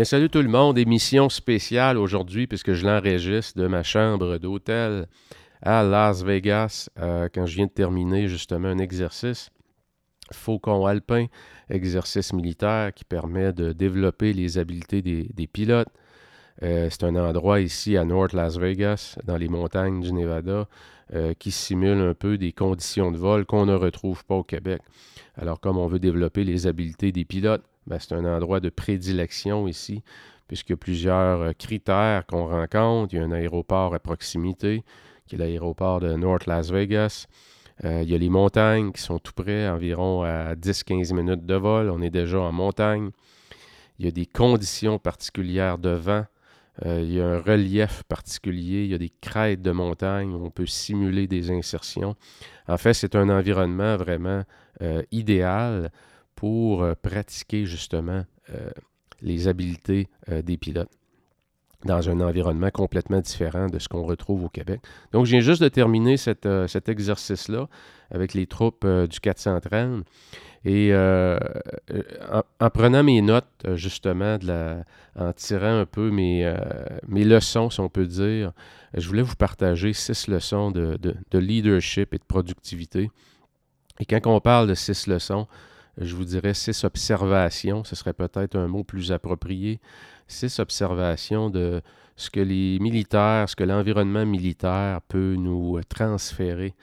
Bien, salut tout le monde. Émission spéciale aujourd'hui puisque je l'enregistre de ma chambre d'hôtel à Las Vegas euh, quand je viens de terminer justement un exercice. Faucon alpin, exercice militaire qui permet de développer les habiletés des pilotes, euh, c'est un endroit ici à North Las Vegas, dans les montagnes du Nevada, euh, qui simule un peu des conditions de vol qu'on ne retrouve pas au Québec. Alors, comme on veut développer les habiletés des pilotes, c'est un endroit de prédilection ici, puisqu'il y a plusieurs euh, critères qu'on rencontre. Il y a un aéroport à proximité, qui est l'aéroport de North Las Vegas. il y a les montagnes qui sont tout près, environ à 10-15 minutes de vol. On est déjà en montagne. Il y a des conditions particulières de vent euh, il y a un relief particulier, il y a des crêtes de montagne où on peut simuler des insertions. En fait, c'est un environnement vraiment euh, idéal pour euh, pratiquer justement les habiletés des pilotes dans un environnement complètement différent de ce qu'on retrouve au Québec. Donc, je viens juste de terminer cet exercice-là avec les troupes du 430. Et euh, euh, en, prenant mes notes, euh, justement, en tirant un peu mes, leçons, si on peut dire, je voulais vous partager six leçons de, leadership et de productivité. Et quand on parle de six leçons, je vous dirais six observations, ce serait peut-être un mot plus approprié, six observations de ce que les militaires, ce que l'environnement militaire peut nous transférer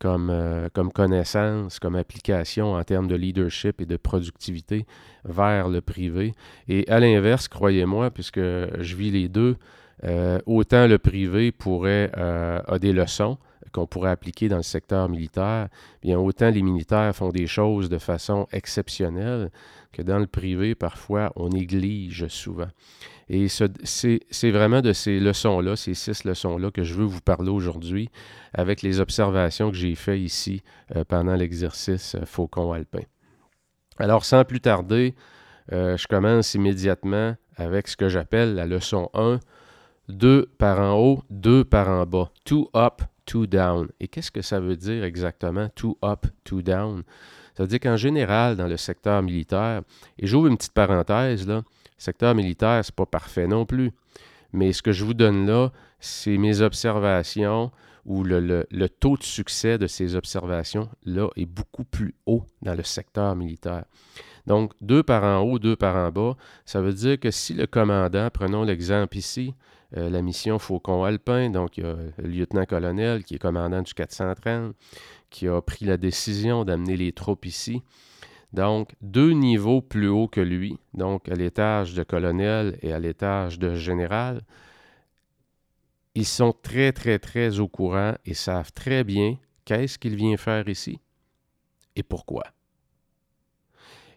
comme, euh, comme connaissance, comme application en termes de leadership et de productivité vers le privé. Et à l'inverse, croyez-moi, puisque je vis les deux, euh, autant le privé pourrait euh, a des leçons qu'on pourrait appliquer dans le secteur militaire, bien autant les militaires font des choses de façon exceptionnelle que dans le privé, parfois, on néglige souvent. Et c'est vraiment de ces leçons-là, ces six leçons-là, que je veux vous parler aujourd'hui avec les observations que j'ai faites ici euh, pendant l'exercice euh, Faucon alpin. Alors, sans plus tarder, euh, je commence immédiatement avec ce que j'appelle la leçon 1, deux par en haut, deux par en bas. Two up, Et qu'est-ce que ça veut dire exactement, two up, two down? Ça veut dire qu'en général, dans le secteur militaire, et j'ouvre une petite parenthèse, là, secteur militaire, ce n'est pas parfait non plus. Mais ce que je vous donne là, c'est mes observations où le, taux de succès de ces observations-là est beaucoup plus haut dans le secteur militaire. Donc, deux par en haut, deux par en bas, ça veut dire que si le commandant, prenons l'exemple ici, euh, la mission Faucon Alpin, donc il y a le lieutenant-colonel qui est commandant du 430, qui a pris la décision d'amener les troupes ici. Donc, deux niveaux plus haut que lui, donc à l'étage de colonel et à l'étage de général, ils sont très, très, très au courant et savent très bien qu'est-ce qu'il vient faire ici et pourquoi.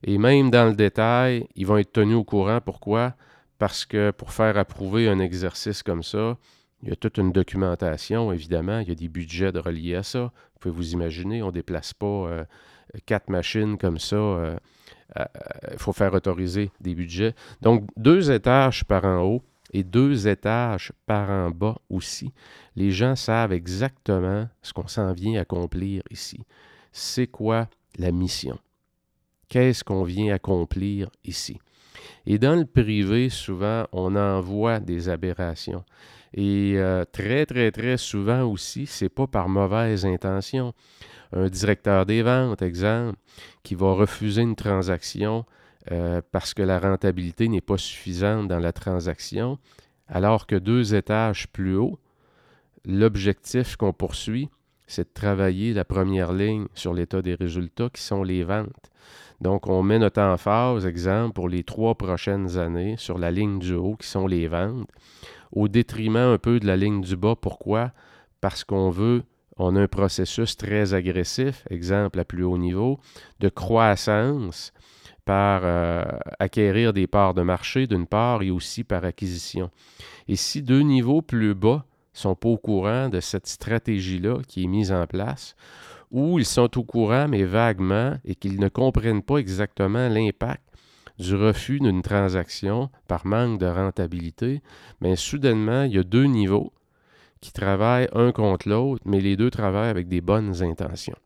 Et même dans le détail, ils vont être tenus au courant. Pourquoi? Parce que pour faire approuver un exercice comme ça, il y a toute une documentation, évidemment. Il y a des budgets de reliés à ça. Vous pouvez vous imaginer, on ne déplace pas euh, quatre machines comme ça. Il euh, faut faire autoriser des budgets. Donc, deux étages par en haut et deux étages par en bas aussi. Les gens savent exactement ce qu'on s'en vient accomplir ici. C'est quoi la mission? Qu'est-ce qu'on vient accomplir ici? Et dans le privé, souvent, on en voit des aberrations. Et euh, très, très, très souvent aussi, c'est pas par mauvaise intention. Un directeur des ventes, exemple, qui va refuser une transaction euh, parce que la rentabilité n'est pas suffisante dans la transaction, alors que deux étages plus haut, l'objectif qu'on poursuit, c'est de travailler la première ligne sur l'état des résultats qui sont les ventes. Donc, on met notre emphase, exemple, pour les trois prochaines années sur la ligne du haut qui sont les ventes, au détriment un peu de la ligne du bas. Pourquoi? Parce qu'on veut, on a un processus très agressif, exemple à plus haut niveau, de croissance par euh, acquérir des parts de marché d'une part et aussi par acquisition. Et si deux niveaux plus bas sont pas au courant de cette stratégie-là qui est mise en place, ou ils sont au courant mais vaguement et qu'ils ne comprennent pas exactement l'impact du refus d'une transaction par manque de rentabilité, mais soudainement, il y a deux niveaux qui travaillent un contre l'autre, mais les deux travaillent avec des bonnes intentions.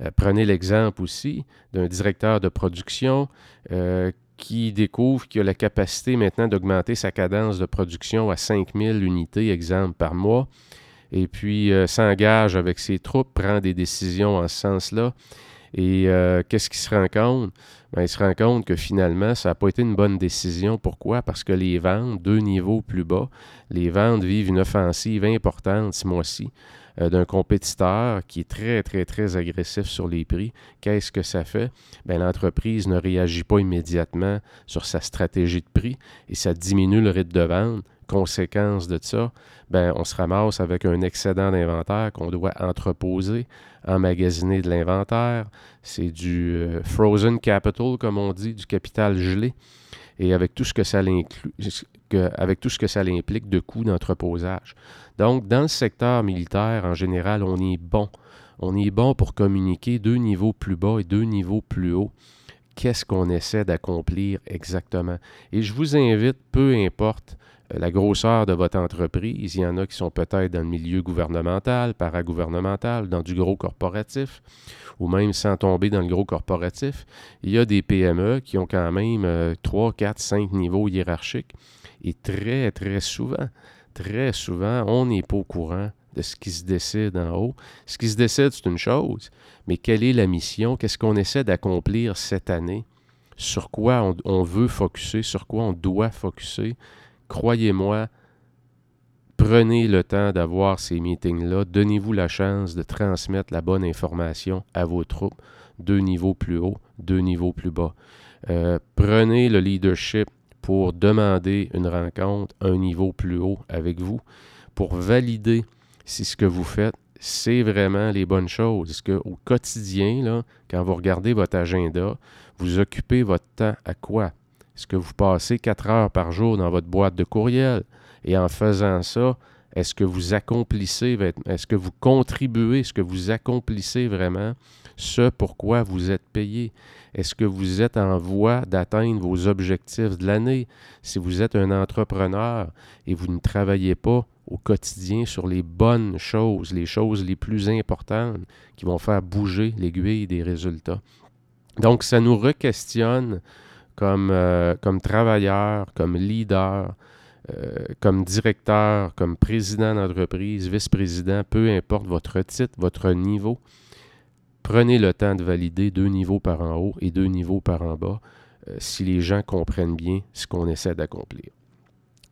Euh, prenez l'exemple aussi d'un directeur de production euh, qui découvre qu'il a la capacité maintenant d'augmenter sa cadence de production à 5000 unités, exemple, par mois, et puis euh, s'engage avec ses troupes, prend des décisions en ce sens-là. Et qu'est-ce qu'il se rend compte? Ben, il se rend compte que finalement, ça n'a pas été une bonne décision. Pourquoi? Parce que les ventes, deux niveaux plus bas, les ventes vivent une offensive importante ce mois-ci. Euh, d'un compétiteur qui est très, très, très agressif sur les prix, qu'est-ce que ça fait? Bien, l'entreprise ne réagit pas immédiatement sur sa stratégie de prix et ça diminue le rythme de vente. Conséquence de ça, bien, on se ramasse avec un excédent d'inventaire qu'on doit entreposer, emmagasiner de l'inventaire. C'est du euh, frozen capital, comme on dit, du capital gelé. Et avec tout ce que ça inclut, avec tout ce que ça implique de coûts d'entreposage. Donc, dans le secteur militaire, en général, on est bon. On est bon pour communiquer deux niveaux plus bas et deux niveaux plus hauts. Qu'est-ce qu'on essaie d'accomplir exactement? Et je vous invite, peu importe la grosseur de votre entreprise, il y en a qui sont peut-être dans le milieu gouvernemental, paragouvernemental, dans du gros corporatif, ou même sans tomber dans le gros corporatif. Il y a des PME qui ont quand même 3, 4, 5 niveaux hiérarchiques. Et très, très souvent, très souvent, on n'est pas au courant de ce qui se décide en haut. Ce qui se décide, c'est une chose, mais quelle est la mission? Qu'est-ce qu'on essaie d'accomplir cette année? Sur quoi on, veut focuser? Sur quoi on doit focuser? Croyez-moi, prenez le temps d'avoir ces meetings-là. Donnez-vous la chance de transmettre la bonne information à vos troupes, deux niveaux plus haut, deux niveaux plus bas. Euh, prenez le leadership pour demander une rencontre un niveau plus haut avec vous, pour valider si ce que vous faites, c'est vraiment les bonnes choses. Est-ce qu'au quotidien, là, quand vous regardez votre agenda, vous occupez votre temps à quoi? Est-ce que vous passez quatre heures par jour dans votre boîte de courriel? Et en faisant ça, est-ce que vous accomplissez, est-ce que vous contribuez, est-ce que vous accomplissez vraiment ce pourquoi vous êtes payé? Est-ce que vous êtes en voie d'atteindre vos objectifs de l'année? Si vous êtes un entrepreneur et vous ne travaillez pas au quotidien sur les bonnes choses, les choses les plus importantes qui vont faire bouger l'aiguille des résultats. Donc, ça nous requestionne comme, euh, comme travailleur, comme leader, euh, comme directeur, comme président d'entreprise, vice-président, peu importe votre titre, votre niveau. Prenez le temps de valider deux niveaux par en haut et deux niveaux par en bas euh, si les gens comprennent bien ce qu'on essaie d'accomplir.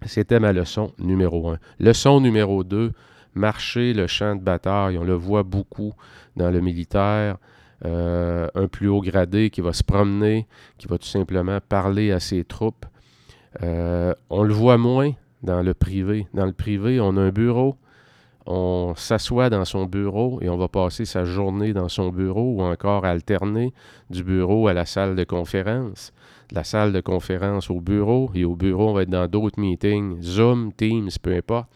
C'était ma leçon numéro un. Leçon numéro deux, marcher le champ de bataille. On le voit beaucoup dans le militaire. Euh, un plus haut gradé qui va se promener, qui va tout simplement parler à ses troupes. Euh, on le voit moins dans le privé. Dans le privé, on a un bureau, on s'assoit dans son bureau et on va passer sa journée dans son bureau ou encore alterner du bureau à la salle de conférence, de la salle de conférence au bureau et au bureau, on va être dans d'autres meetings, Zoom, Teams, peu importe.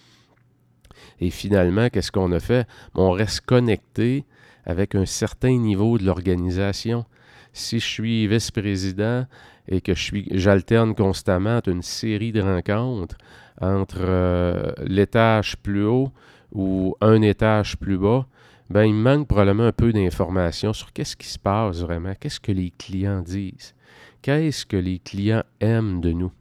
Et finalement, qu'est-ce qu'on a fait? On reste connecté avec un certain niveau de l'organisation. Si je suis vice-président et que j'alterne constamment une série de rencontres entre euh, l'étage plus haut ou un étage plus bas, ben, il manque probablement un peu d'informations sur qu'est-ce qui se passe vraiment, qu'est-ce que les clients disent, qu'est-ce que les clients aiment de nous,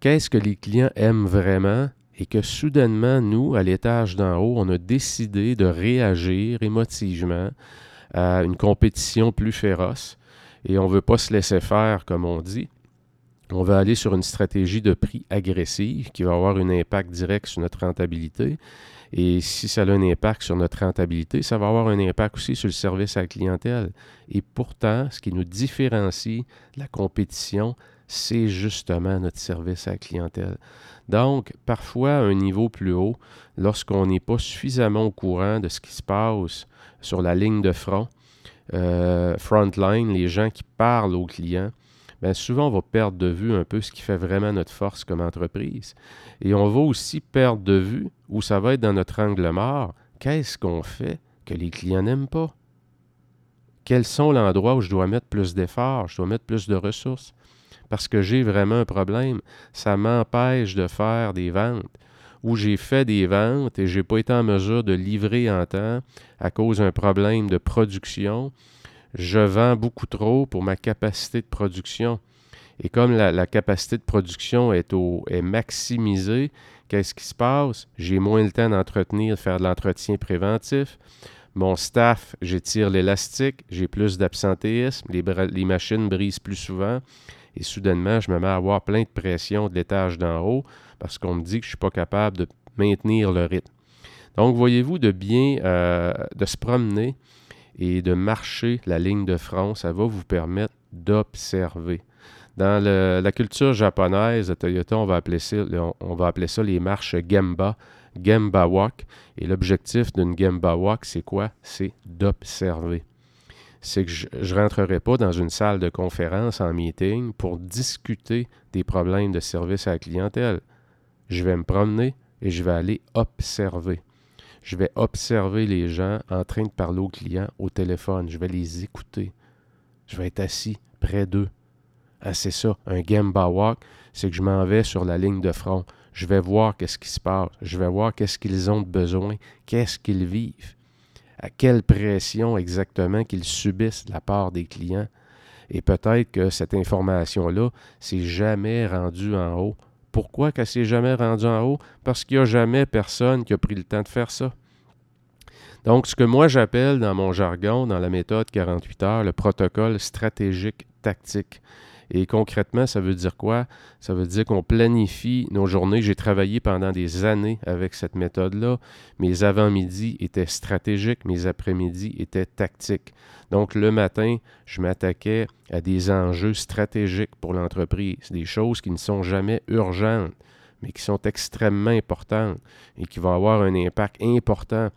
qu'est-ce que les clients aiment vraiment et que soudainement, nous, à l'étage d'en haut, on a décidé de réagir émotivement à une compétition plus féroce et on ne veut pas se laisser faire, comme on dit. on va aller sur une stratégie de prix agressive qui va avoir un impact direct sur notre rentabilité. Et si ça a un impact sur notre rentabilité, ça va avoir un impact aussi sur le service à la clientèle. Et pourtant, ce qui nous différencie de la compétition, c'est justement notre service à la clientèle. Donc, parfois, à un niveau plus haut, lorsqu'on n'est pas suffisamment au courant de ce qui se passe sur la ligne de front, euh, frontline, les gens qui parlent aux clients, bien souvent on va perdre de vue un peu ce qui fait vraiment notre force comme entreprise. Et on va aussi perdre de vue, où ça va être dans notre angle mort, qu'est-ce qu'on fait que les clients n'aiment pas? Quels sont l'endroit où je dois mettre plus d'efforts, je dois mettre plus de ressources? Parce que j'ai vraiment un problème. Ça m'empêche de faire des ventes où j'ai fait des ventes et je n'ai pas été en mesure de livrer en temps à cause d'un problème de production. Je vends beaucoup trop pour ma capacité de production. Et comme la, capacité de production est, maximisée, qu'est-ce qui se passe? J'ai moins le temps d'entretenir, de faire de l'entretien préventif. Mon staff, j'étire l'élastique, j'ai plus d'absentéisme, les, machines brisent plus souvent. Et soudainement, je me mets à avoir plein de pression de l'étage d'en haut parce qu'on me dit que je ne suis pas capable de maintenir le rythme. Donc, voyez-vous, de bien euh, de se promener et de marcher la ligne de front, ça va vous permettre d'observer. Dans la culture japonaise de Toyota, on va, appeler ça, on va appeler ça les marches Gemba, Gemba Walk. Et l'objectif d'une Gemba Walk, c'est quoi? C'est d'observer c'est que je ne rentrerai pas dans une salle de conférence en meeting pour discuter des problèmes de service à la clientèle. Je vais me promener et je vais aller observer. Je vais observer les gens en train de parler aux clients au téléphone. Je vais les écouter. Je vais être assis près d'eux. Ah, c'est ça, un Gamba Walk, c'est que je m'en vais sur la ligne de front. Je vais voir qu'est-ce qui se passe. Je vais voir qu'est-ce qu'ils ont de besoin, qu'est-ce qu'ils vivent à quelle pression exactement qu'ils subissent de la part des clients. Et peut-être que cette information-là s'est jamais rendue en haut. Pourquoi qu'elle s'est jamais rendue en haut? Parce qu'il n'y a jamais personne qui a pris le temps de faire ça. Donc, ce que moi j'appelle dans mon jargon, dans la méthode 48 heures, le protocole stratégique tactique. Et concrètement, ça veut dire quoi? Ça veut dire qu'on planifie nos journées. J'ai travaillé pendant des années avec cette méthode-là. Mes avant-midi étaient stratégiques, mes après-midi étaient tactiques. Donc, le matin, je m'attaquais à des enjeux stratégiques pour l'entreprise, des choses qui ne sont jamais urgentes, mais qui sont extrêmement importantes et qui vont avoir un impact important,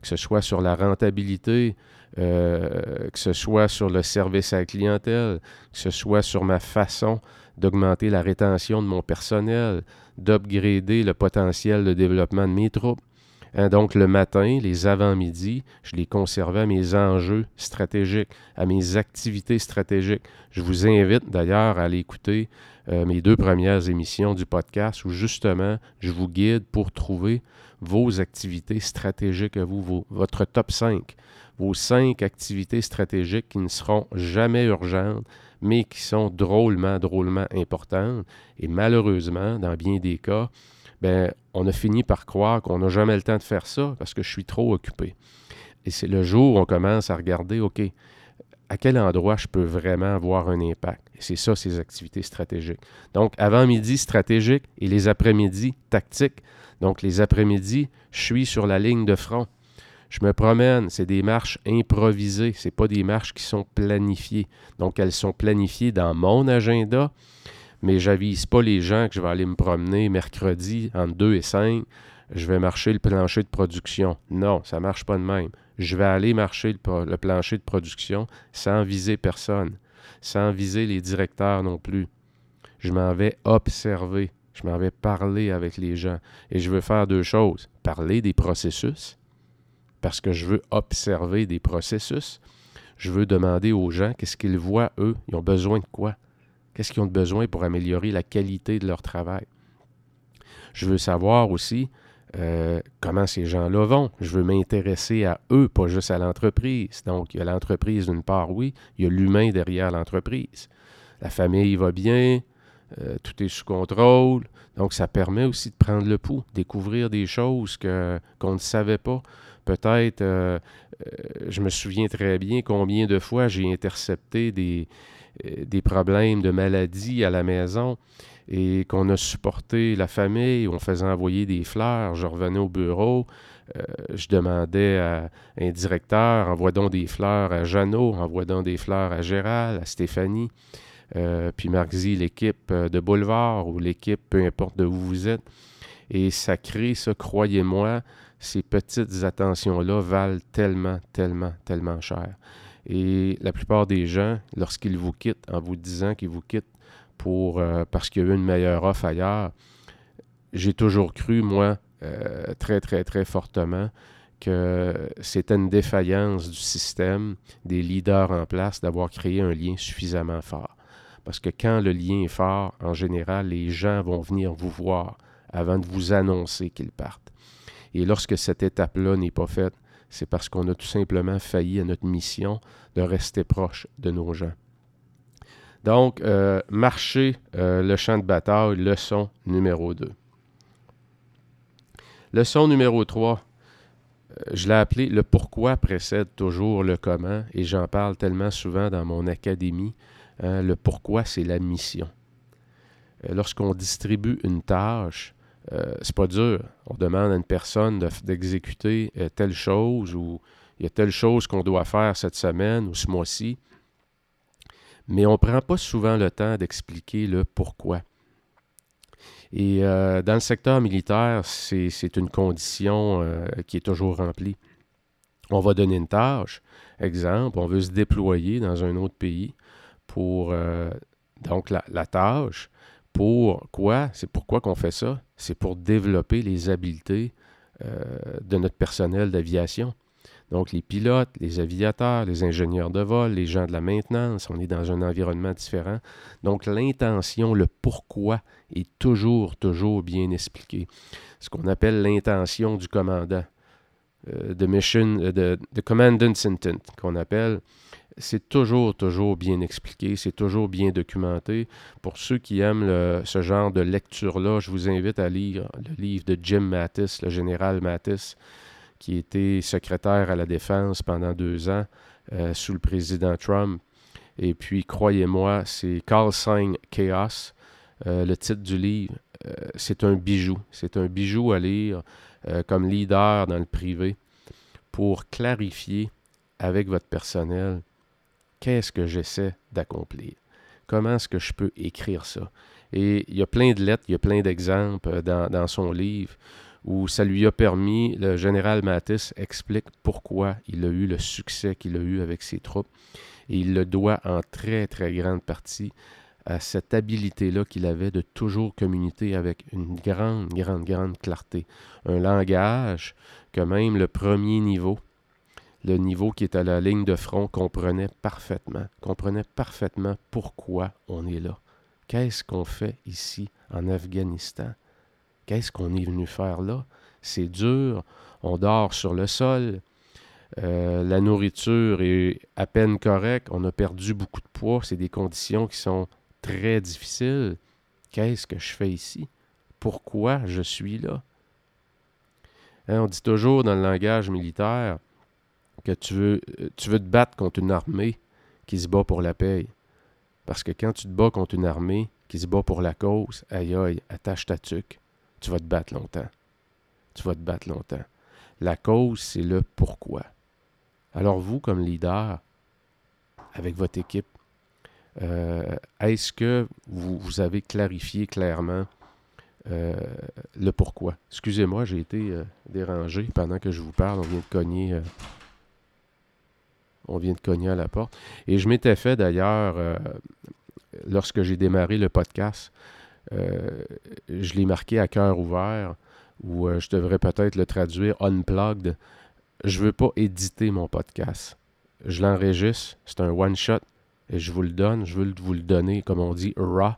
que ce soit sur la rentabilité, euh, que ce soit sur le service à la clientèle, que ce soit sur ma façon d'augmenter la rétention de mon personnel, d'upgrader le potentiel de développement de mes troupes. Hein, donc le matin, les avant-midi, je les conservais à mes enjeux stratégiques, à mes activités stratégiques. Je vous invite d'ailleurs à aller écouter euh, mes deux premières émissions du podcast où justement je vous guide pour trouver vos activités stratégiques à vous, votre top 5 vos cinq activités stratégiques qui ne seront jamais urgentes, mais qui sont drôlement, drôlement importantes. Et malheureusement, dans bien des cas, ben, on a fini par croire qu'on n'a jamais le temps de faire ça parce que je suis trop occupé. Et c'est le jour où on commence à regarder, OK, à quel endroit je peux vraiment avoir un impact? Et c'est ça, ces activités stratégiques. Donc, avant-midi stratégique et les après-midi tactiques. Donc, les après-midi, je suis sur la ligne de front. Je me promène, c'est des marches improvisées, ce pas des marches qui sont planifiées. Donc, elles sont planifiées dans mon agenda, mais j'avise pas les gens que je vais aller me promener mercredi entre 2 et 5. Je vais marcher le plancher de production. Non, ça ne marche pas de même. Je vais aller marcher le, le plancher de production sans viser personne, sans viser les directeurs non plus. Je m'en vais observer, je m'en vais parler avec les gens. Et je veux faire deux choses. Parler des processus parce que je veux observer des processus. Je veux demander aux gens qu'est-ce qu'ils voient, eux. Ils ont besoin de quoi? Qu'est-ce qu'ils ont besoin pour améliorer la qualité de leur travail? Je veux savoir aussi euh, comment ces gens-là vont. Je veux m'intéresser à eux, pas juste à l'entreprise. Donc, il y a l'entreprise d'une part, oui, il y a l'humain derrière l'entreprise. La famille va bien, euh, tout est sous contrôle. Donc, ça permet aussi de prendre le pouls, découvrir des choses qu'on ne savait pas. Peut-être, euh, euh, je me souviens très bien combien de fois j'ai intercepté des, des problèmes de maladie à la maison et qu'on a supporté la famille, on faisait envoyer des fleurs, je revenais au bureau, je demandais à un directeur, envoie donc des fleurs à Jeannot, envoie donc des fleurs à Gérald, à Stéphanie, euh, puis Marxy, l'équipe euh, de Boulevard ou l'équipe, peu importe de où vous êtes. Et ça crée ça, croyez-moi, ces petites attentions-là valent tellement, tellement, tellement cher. Et la plupart des gens, lorsqu'ils vous quittent, en vous disant qu'ils vous quittent pour, parce qu'il y a eu une meilleure offre ailleurs, j'ai toujours cru, moi, euh, très, très, très fortement que c'était une défaillance du système, des leaders en place, d'avoir créé un lien suffisamment fort. Parce que quand le lien est fort, en général, les gens vont venir vous voir avant de vous annoncer qu'ils partent. Et lorsque cette étape-là n'est pas faite, c'est parce qu'on a tout simplement failli à notre mission de rester proche de nos gens. Donc, euh, marcher euh, le champ de bataille, leçon numéro 2. Leçon numéro 3. Euh, je l'ai appelé Le pourquoi précède toujours le comment et j'en parle tellement souvent dans mon académie. Hein, le pourquoi, c'est la mission. Euh, lorsqu'on distribue une tâche, euh, c'est pas dur. On demande à une personne d'exécuter telle chose ou il y a telle chose qu'on doit faire cette semaine ou ce mois-ci. Mais on ne prend pas souvent le temps d'expliquer le pourquoi. Et euh, dans le secteur militaire, c'est une condition euh, qui est toujours remplie. On va donner une tâche. Exemple, on veut se déployer dans un autre pays pour euh, donc la, tâche. Pour quoi? C'est pourquoi qu'on fait ça? C'est pour développer les habiletés de notre personnel d'aviation. Donc, les pilotes, les aviateurs, les ingénieurs de vol, les gens de la maintenance, on est dans un environnement différent. Donc, l'intention, le pourquoi est toujours, toujours bien expliqué. Ce qu'on appelle l'intention du commandant, euh, de mission, euh, commandant's intent, qu'on appelle, c'est toujours, toujours bien expliqué, c'est toujours bien documenté. Pour ceux qui aiment ce genre de lecture-là, je vous invite à lire le livre de Jim Mattis, le général Mattis, qui était secrétaire à la Défense pendant deux ans euh, sous le président Trump. Et puis, croyez-moi, c'est Call Sign Chaos, euh, le titre du livre. Euh, c'est un bijou. C'est un bijou à lire comme leader dans le privé pour clarifier avec votre personnel qu'est-ce que j'essaie d'accomplir? Comment est-ce que je peux écrire ça? Et il y a plein de lettres, il y a plein d'exemples dans, dans son livre où ça lui a permis, le général Mattis explique pourquoi il a eu le succès qu'il a eu avec ses troupes. Et il le doit en très, très grande partie à cette habileté-là qu'il avait de toujours communiquer avec une grande, grande, grande clarté. Un langage que même le premier niveau, le niveau qui est à la ligne de front, comprenait parfaitement, comprenait parfaitement pourquoi on est là. Qu'est-ce qu'on fait ici en Afghanistan? Qu'est-ce qu'on est venu faire là? C'est dur, on dort sur le sol, euh, la nourriture est à peine correcte, on a perdu beaucoup de poids, c'est des conditions qui sont très difficiles. Qu'est-ce que je fais ici? Pourquoi je suis là? Hein, on dit toujours dans le langage militaire que tu veux, euh, tu veux te battre contre une armée qui se bat pour la paix. Parce que quand tu te bats contre une armée qui se bat pour la cause, aïe aïe, attache ta tuque tu vas te battre longtemps. Tu vas te battre longtemps. La cause, c'est le pourquoi. Alors vous, comme leader, avec votre équipe, euh, est-ce que vous, avez clarifié clairement euh, le pourquoi? Excusez-moi, j'ai été dérangé pendant que je vous parle. On vient de cogner. On vient de cogner à la porte. Et je m'étais fait d'ailleurs, lorsque j'ai démarré le podcast, euh, je l'ai marqué à cœur ouvert, ou euh, je devrais peut-être le traduire unplugged. Je ne veux pas éditer mon podcast. Je l'enregistre, c'est un one-shot, et je vous le donne. Je veux vous le donner, comme on dit, raw,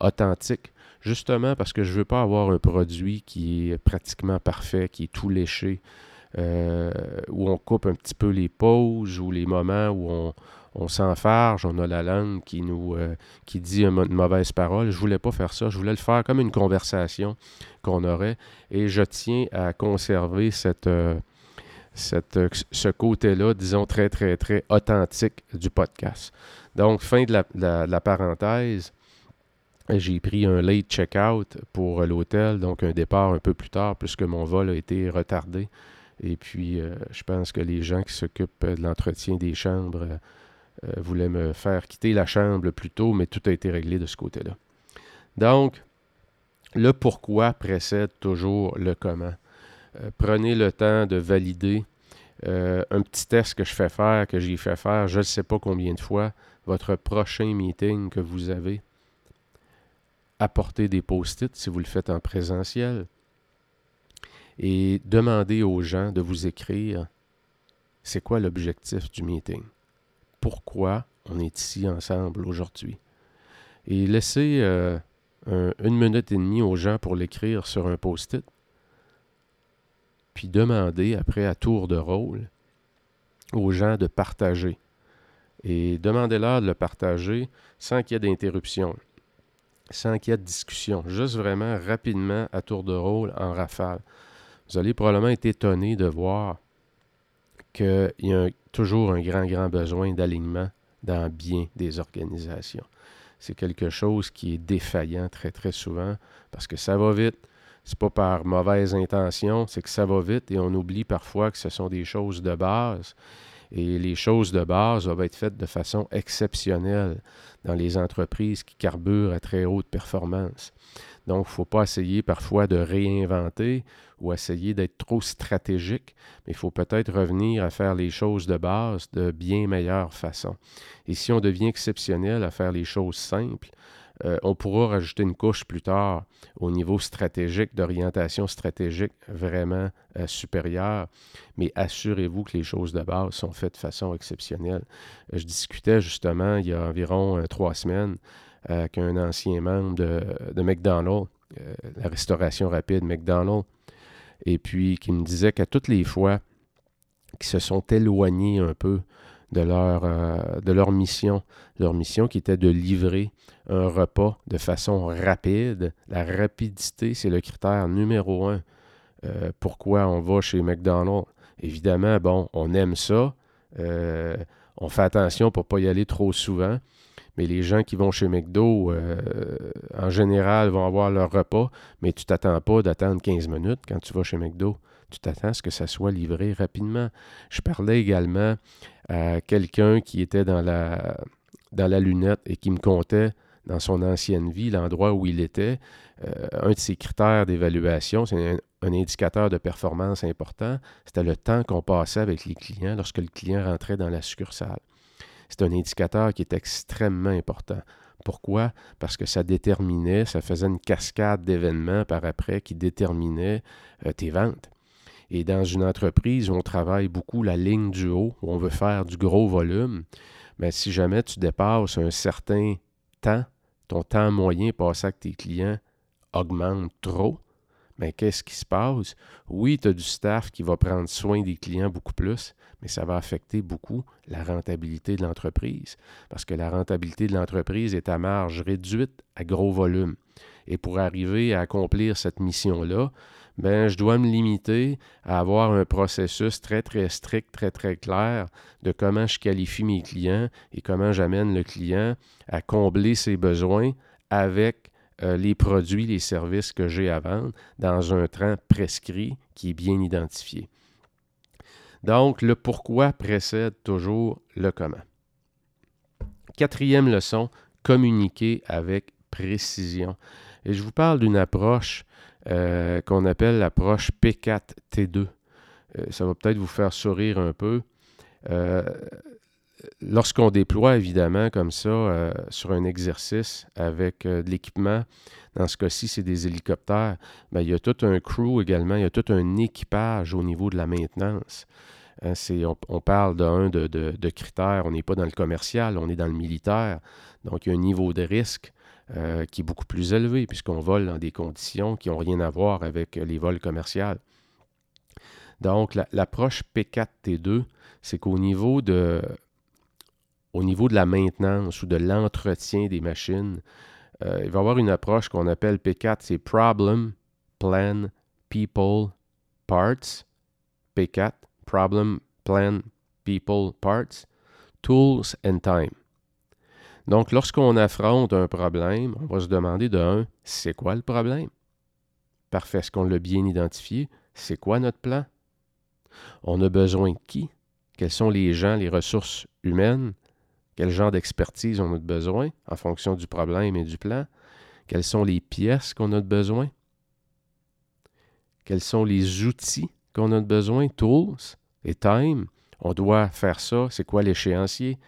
authentique, justement parce que je ne veux pas avoir un produit qui est pratiquement parfait, qui est tout léché, euh, où on coupe un petit peu les pauses ou les moments où on, on s'enfarge, on a la langue qui nous euh, qui dit une mauvaise parole. Je voulais pas faire ça. Je voulais le faire comme une conversation qu'on aurait. Et je tiens à conserver cette, euh, ce côté-là, disons, très, très, très authentique du podcast. Donc, fin de la, parenthèse. J'ai pris un late check-out pour l'hôtel, donc un départ un peu plus tard, puisque mon vol a été retardé. Et puis, euh, je pense que les gens qui s'occupent de l'entretien des chambres euh, voulaient me faire quitter la chambre plus tôt, mais tout a été réglé de ce côté-là. Donc, le pourquoi précède toujours le comment. Euh, prenez le temps de valider euh, un petit test que je fais faire, que j'ai fait faire, je ne sais pas combien de fois, votre prochain meeting que vous avez. Apportez des post-it si vous le faites en présentiel. Et demandez aux gens de vous écrire c'est quoi l'objectif du meeting? Pourquoi on est ici ensemble aujourd'hui? Et laissez euh, une minute et demie aux gens pour l'écrire sur un post-it puis demander après à tour de rôle aux gens de partager. Et demandez-leur de le partager sans qu'il y ait d'interruption, sans qu'il y ait de discussion, juste vraiment rapidement à tour de rôle en rafale. Vous allez probablement être étonné de voir qu'il y a toujours un grand, grand besoin d'alignement dans bien des organisations. C'est quelque chose qui est défaillant très, très souvent parce que ça va vite, c'est pas par mauvaise intention, c'est que ça va vite et on oublie parfois que ce sont des choses de base. Et les choses de base doivent être faites de façon exceptionnelle dans les entreprises qui carburent à très haute performance. Donc, il ne faut pas essayer parfois de réinventer ou essayer d'être trop stratégique, mais il faut peut-être revenir à faire les choses de base de bien meilleure façon. Et si on devient exceptionnel à faire les choses simples, euh, on pourra rajouter une couche plus tard au niveau stratégique, d'orientation stratégique vraiment euh, supérieure, mais assurez-vous que les choses de base sont faites de façon exceptionnelle. je discutais justement il y a environ euh, trois semaines avec un ancien membre de, McDonald's, la restauration rapide McDonald's, et puis qui me disait qu'à toutes les fois qu'ils se sont éloignés un peu de leur, euh, mission. Leur mission qui était de livrer un repas de façon rapide. La rapidité, c'est le critère numéro un. Euh, pourquoi on va chez McDonald's? Évidemment, bon, on aime ça. Euh, on fait attention pour ne pas y aller trop souvent. Mais les gens qui vont chez McDo, en général, vont avoir leur repas, mais tu t'attends pas d'attendre 15 minutes quand tu vas chez McDo tu t'attends à ce que ça soit livré rapidement. Je parlais également à quelqu'un qui était dans la, dans la lunette et qui me comptait dans son ancienne vie, l'endroit où il était. Euh, un de ses critères d'évaluation, c'est un, indicateur de performance important, c'était le temps qu'on passait avec les clients lorsque le client rentrait dans la succursale. C'est un indicateur qui est extrêmement important. Pourquoi? Parce que ça déterminait, ça faisait une cascade d'événements par après qui déterminait euh, tes ventes. Et dans une entreprise où on travaille beaucoup la ligne du haut, où on veut faire du gros volume, mais si jamais tu dépasses un certain temps, ton temps moyen passé avec tes clients augmente trop, mais qu'est-ce qui se passe? Oui, tu as du staff qui va prendre soin des clients beaucoup plus, mais ça va affecter beaucoup la rentabilité de l'entreprise, parce que la rentabilité de l'entreprise est à marge réduite à gros volume. Et pour arriver à accomplir cette mission-là, ben, je dois me limiter à avoir un processus très, très strict, très, très clair de comment je qualifie mes clients et comment j'amène le client à combler ses besoins avec euh, les produits, les services que j'ai à vendre dans un train prescrit qui est bien identifié. Donc, le pourquoi précède toujours le comment. Quatrième leçon, communiquer avec précision. Et je vous parle d'une approche euh, qu'on appelle l'approche P4T2. Euh, ça va peut-être vous faire sourire un peu. Euh, lorsqu'on déploie évidemment comme ça sur un exercice avec de l'équipement, dans ce cas-ci, c'est des hélicoptères, ben, il y a tout un crew également, il y a tout un équipage au niveau de la maintenance. Hein, on, parle d'un de, de, critères, on n'est pas dans le commercial, on est dans le militaire. Donc, il y a un niveau de risque euh, qui est beaucoup plus élevé, puisqu'on vole dans des conditions qui n'ont rien à voir avec les vols commerciaux. Donc, l'approche P4T2, c'est qu'au niveau de, au niveau de la maintenance ou de l'entretien des machines, euh, il va y avoir une approche qu'on appelle P4, c'est Problem, Plan, People, Parts. P4, problem, plan, people, parts, tools and time. Donc, lorsqu'on affronte un problème, on va se demander de un, c'est quoi le problème? Parfait, est-ce qu'on l'a bien identifié? C'est quoi notre plan? On a besoin de qui? Quels sont les gens, les ressources humaines? Quel genre d'expertise on a besoin en fonction du problème et du plan? Quelles sont les pièces qu'on a besoin? Quels sont les outils qu'on a besoin? Tools et time. On doit faire ça. C'est quoi l'échéancier?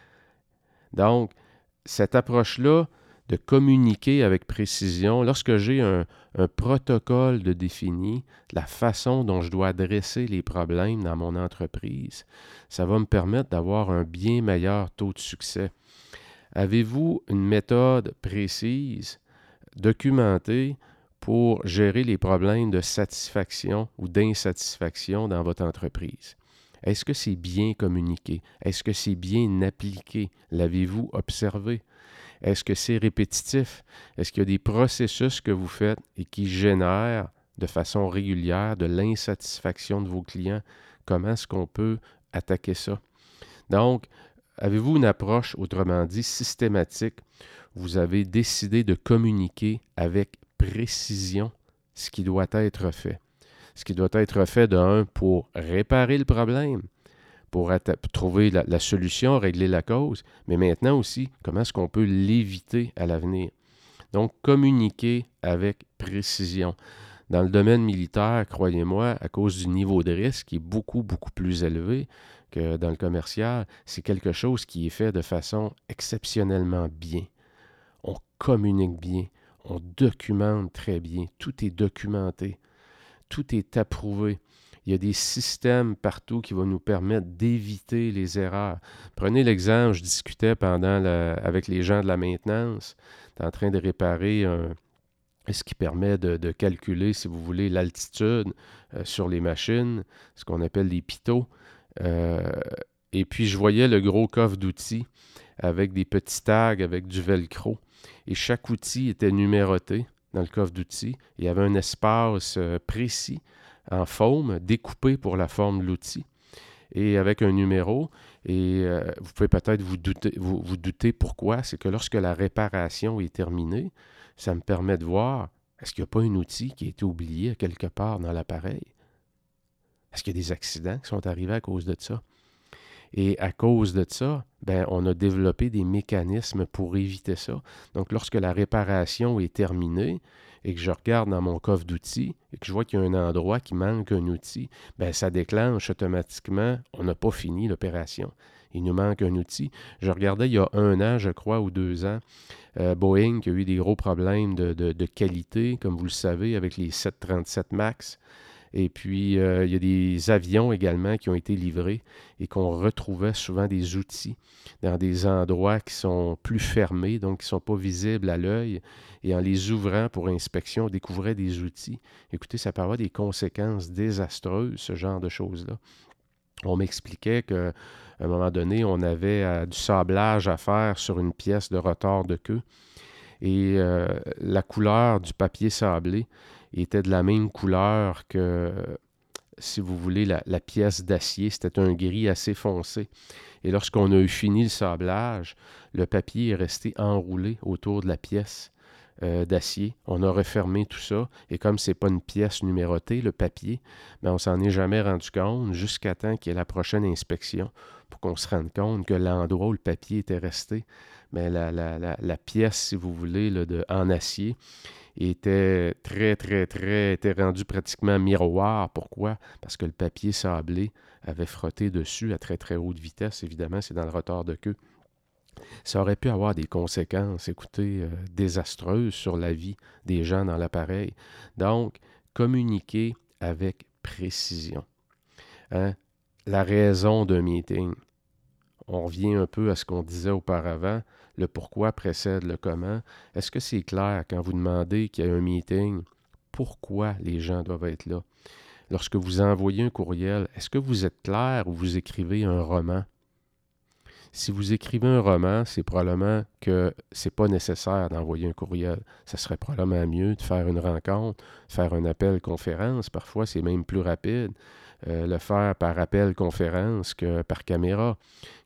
Donc, cette approche-là de communiquer avec précision, lorsque j'ai un, protocole de défini, la façon dont je dois adresser les problèmes dans mon entreprise, ça va me permettre d'avoir un bien meilleur taux de succès. Avez-vous une méthode précise, documentée, pour gérer les problèmes de satisfaction ou d'insatisfaction dans votre entreprise? Est-ce que c'est bien communiqué? Est-ce que c'est bien appliqué? L'avez-vous observé? Est-ce que c'est répétitif? Est-ce qu'il y a des processus que vous faites et qui génèrent de façon régulière de l'insatisfaction de vos clients? Comment est-ce qu'on peut attaquer ça? Donc, avez-vous une approche, autrement dit, systématique? Vous avez décidé de communiquer avec précision ce qui doit être fait ce qui doit être fait d'un pour réparer le problème, pour trouver la, solution, régler la cause, mais maintenant aussi, comment est-ce qu'on peut l'éviter à l'avenir? Donc, communiquer avec précision. Dans le domaine militaire, croyez-moi, à cause du niveau de risque qui est beaucoup, beaucoup plus élevé que dans le commercial, c'est quelque chose qui est fait de façon exceptionnellement bien. On communique bien, on documente très bien, tout est documenté tout est approuvé. Il y a des systèmes partout qui vont nous permettre d'éviter les erreurs. Prenez l'exemple, je discutais pendant avec les gens de la maintenance, en train de réparer ce qui permet de, calculer, si vous voulez, l'altitude euh, sur les machines, ce qu'on appelle les pitot. Euh, et puis, je voyais le gros coffre d'outils avec des petits tags, avec du velcro. Et chaque outil était numéroté dans le coffre d'outils. Il y avait un espace euh, précis en forme, découpé pour la forme de l'outil et avec un numéro. Et euh, vous pouvez peut-être vous douter, vous, vous douter pourquoi. C'est que lorsque la réparation est terminée, ça me permet de voir est-ce qu'il n'y a pas un outil qui a été oublié quelque part dans l'appareil? Est-ce qu'il y a des accidents qui sont arrivés à cause de ça? Et à cause de ça, ben, on a développé des mécanismes pour éviter ça. Donc, lorsque la réparation est terminée et que je regarde dans mon coffre d'outils et que je vois qu'il y a un endroit qui manque un outil, ben, ça déclenche automatiquement, on n'a pas fini l'opération. Il nous manque un outil. Je regardais il y a un an, je crois, ou deux ans, euh, Boeing qui a eu des gros problèmes de, de, qualité, comme vous le savez, avec les 737 MAX. Et puis, euh, il y a des avions également qui ont été livrés et qu'on retrouvait souvent des outils dans des endroits qui sont plus fermés, donc qui ne sont pas visibles à l'œil. Et en les ouvrant pour inspection, on découvrait des outils. Écoutez, ça peut avoir des conséquences désastreuses, ce genre de choses-là. On m'expliquait qu'à un moment donné, on avait euh, du sablage à faire sur une pièce de rotor de queue. Et euh, la couleur du papier sablé était de la même couleur que, si vous voulez, la, pièce d'acier. C'était un gris assez foncé. Et lorsqu'on a eu fini le sablage, le papier est resté enroulé autour de la pièce euh, d'acier. On a refermé tout ça. Et comme ce n'est pas une pièce numérotée, le papier, ben on s'en est jamais rendu compte jusqu'à temps qu'il y ait la prochaine inspection pour qu'on se rende compte que l'endroit où le papier était resté, mais ben, la, la, la, pièce, si vous voulez, de, en acier, était très, très, très, rendu pratiquement miroir. Pourquoi? Parce que le papier sablé avait frotté dessus à très, très haute vitesse. Évidemment, c'est dans le retard de queue. Ça aurait pu avoir des conséquences, écoutez, euh, désastreuses sur la vie des gens dans l'appareil. Donc, communiquer avec précision. Hein? La raison d'un meeting. On revient un peu à ce qu'on disait auparavant le pourquoi précède le comment. Est-ce que c'est clair quand vous demandez qu'il y a un meeting, pourquoi les gens doivent être là? Lorsque vous envoyez un courriel, est-ce que vous êtes clair ou vous écrivez un roman? Si vous écrivez un roman, c'est probablement que ce n'est pas nécessaire d'envoyer un courriel. Ça serait probablement mieux de faire une rencontre, faire un appel conférence. Parfois, c'est même plus rapide. Euh, le faire par appel conférence que par caméra.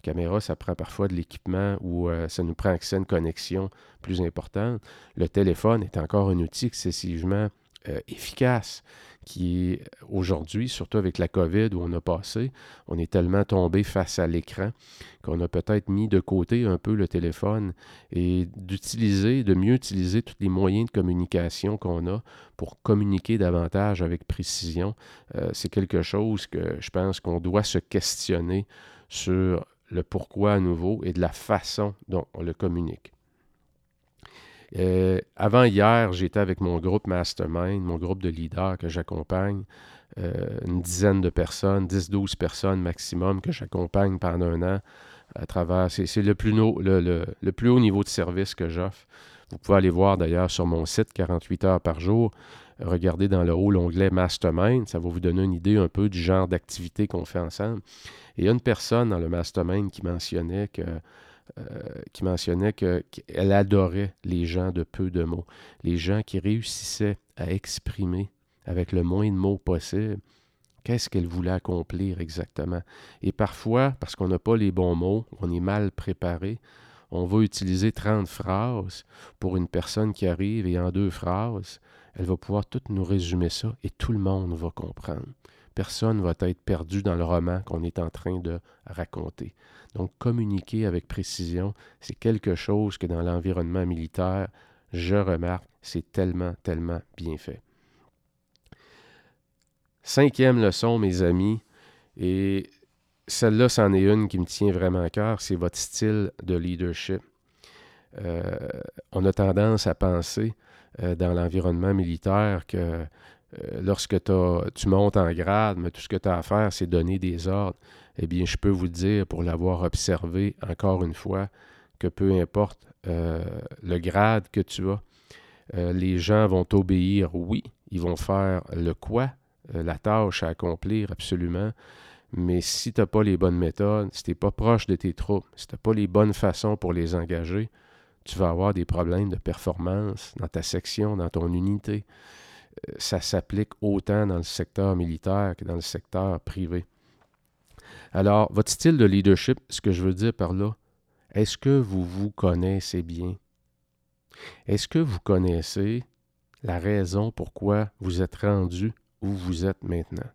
Caméra, ça prend parfois de l'équipement ou euh, ça nous prend accès une connexion plus importante. Le téléphone est encore un outil excessivement euh, efficace qui aujourd'hui, surtout avec la COVID où on a passé, on est tellement tombé face à l'écran qu'on a peut-être mis de côté un peu le téléphone et d'utiliser, de mieux utiliser tous les moyens de communication qu'on a pour communiquer davantage avec précision. Euh, c'est quelque chose que je pense qu'on doit se questionner sur le pourquoi à nouveau et de la façon dont on le communique. Euh, avant hier, j'étais avec mon groupe Mastermind, mon groupe de leaders que j'accompagne, euh, une dizaine de personnes, 10-12 personnes maximum que j'accompagne pendant un an à travers. C'est le, plus haut niveau de service que j'offre. Vous pouvez aller voir d'ailleurs sur mon site 48 heures par jour. Regardez dans le haut l'onglet Mastermind. Ça va vous donner une idée un peu du genre d'activité qu'on fait ensemble. Il y a une personne dans le Mastermind qui mentionnait que qui mentionnait qu'elle adorait les gens de peu de mots, les gens qui réussissaient à exprimer avec le moins de mots possible qu'est-ce qu'elle voulait accomplir exactement. Et parfois, parce qu'on n'a pas les bons mots, on est mal préparé, on va utiliser 30 phrases pour une personne qui arrive et en deux phrases, elle va pouvoir tout nous résumer ça et tout le monde va comprendre. Personne ne va être perdu dans le roman qu'on est en train de raconter. Donc, communiquer avec précision, c'est quelque chose que dans l'environnement militaire, je remarque, c'est tellement, tellement bien fait. Cinquième leçon, mes amis, et celle-là, c'en est une qui me tient vraiment à cœur, c'est votre style de leadership. Euh, on a tendance à penser euh, dans l'environnement militaire que euh, lorsque tu montes en grade, mais tout ce que tu as à faire, c'est donner des ordres eh bien, je peux vous dire, pour l'avoir observé encore une fois, que peu importe euh, le grade que tu as, euh, les gens vont t'obéir, oui, ils vont faire le quoi, la tâche à accomplir, absolument. Mais si tu n'as pas les bonnes méthodes, si tu n'es pas proche de tes troupes, si tu n'as pas les bonnes façons pour les engager, tu vas avoir des problèmes de performance dans ta section, dans ton unité. Ça s'applique autant dans le secteur militaire que dans le secteur privé. Alors, votre style de leadership, ce que je veux dire par là, est-ce que vous vous connaissez bien? Est-ce que vous connaissez la raison pourquoi vous êtes rendu où vous êtes maintenant?